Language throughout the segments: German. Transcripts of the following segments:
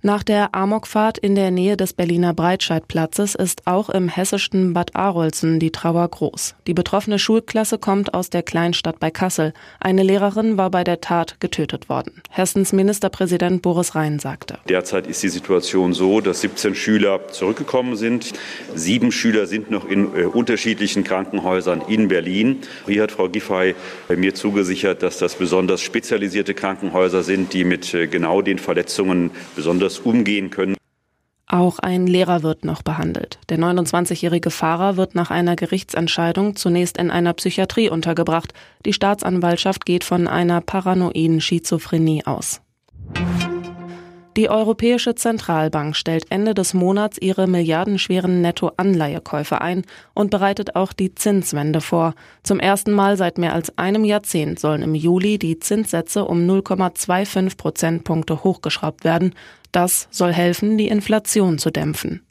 Nach der Amokfahrt in der Nähe des Berliner Breitscheidplatzes ist auch im hessischen Bad Arolsen die Trauer groß. Die betroffene Schulklasse kommt aus der Kleinstadt bei Kassel. Eine Lehrerin war bei der Tat getötet worden. Hessens Ministerpräsident Boris Rhein sagte. Derzeit ist die Situation so, dass 17 Schüler zurückgekommen sind. Sieben Schüler sind noch in äh, unterschiedlichen Krankenhäusern in Berlin. Hier hat Frau Giffey mir zugesichert, dass das besonders spezialisierte Krankenhäuser sind, die mit äh, genau den Verletzungen besonders anders umgehen können. Auch ein Lehrer wird noch behandelt. Der 29-jährige Fahrer wird nach einer Gerichtsentscheidung zunächst in einer Psychiatrie untergebracht. Die Staatsanwaltschaft geht von einer paranoiden Schizophrenie aus. Die Europäische Zentralbank stellt Ende des Monats ihre milliardenschweren Nettoanleihekäufe ein und bereitet auch die Zinswende vor. Zum ersten Mal seit mehr als einem Jahrzehnt sollen im Juli die Zinssätze um 0,25 Prozentpunkte hochgeschraubt werden. Das soll helfen, die Inflation zu dämpfen.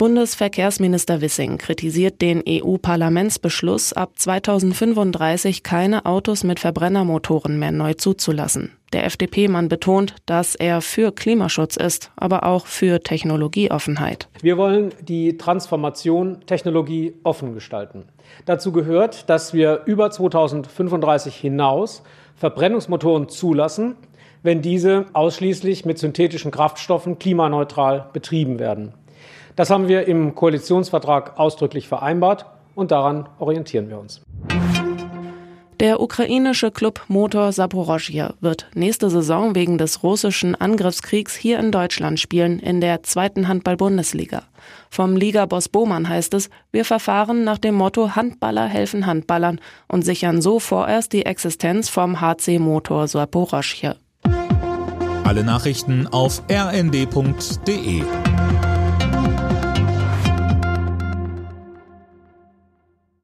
Bundesverkehrsminister Wissing kritisiert den EU-Parlamentsbeschluss, ab 2035 keine Autos mit Verbrennermotoren mehr neu zuzulassen. Der FDP-Mann betont, dass er für Klimaschutz ist, aber auch für Technologieoffenheit. Wir wollen die Transformation Technologie offen gestalten. Dazu gehört, dass wir über 2035 hinaus Verbrennungsmotoren zulassen, wenn diese ausschließlich mit synthetischen Kraftstoffen klimaneutral betrieben werden. Das haben wir im Koalitionsvertrag ausdrücklich vereinbart und daran orientieren wir uns. Der ukrainische Club Motor Saporosja wird nächste Saison wegen des russischen Angriffskriegs hier in Deutschland spielen, in der zweiten Handball-Bundesliga. Vom Ligaboss Bohmann heißt es, wir verfahren nach dem Motto Handballer helfen Handballern und sichern so vorerst die Existenz vom HC Motor Saporosja. Alle Nachrichten auf rnd.de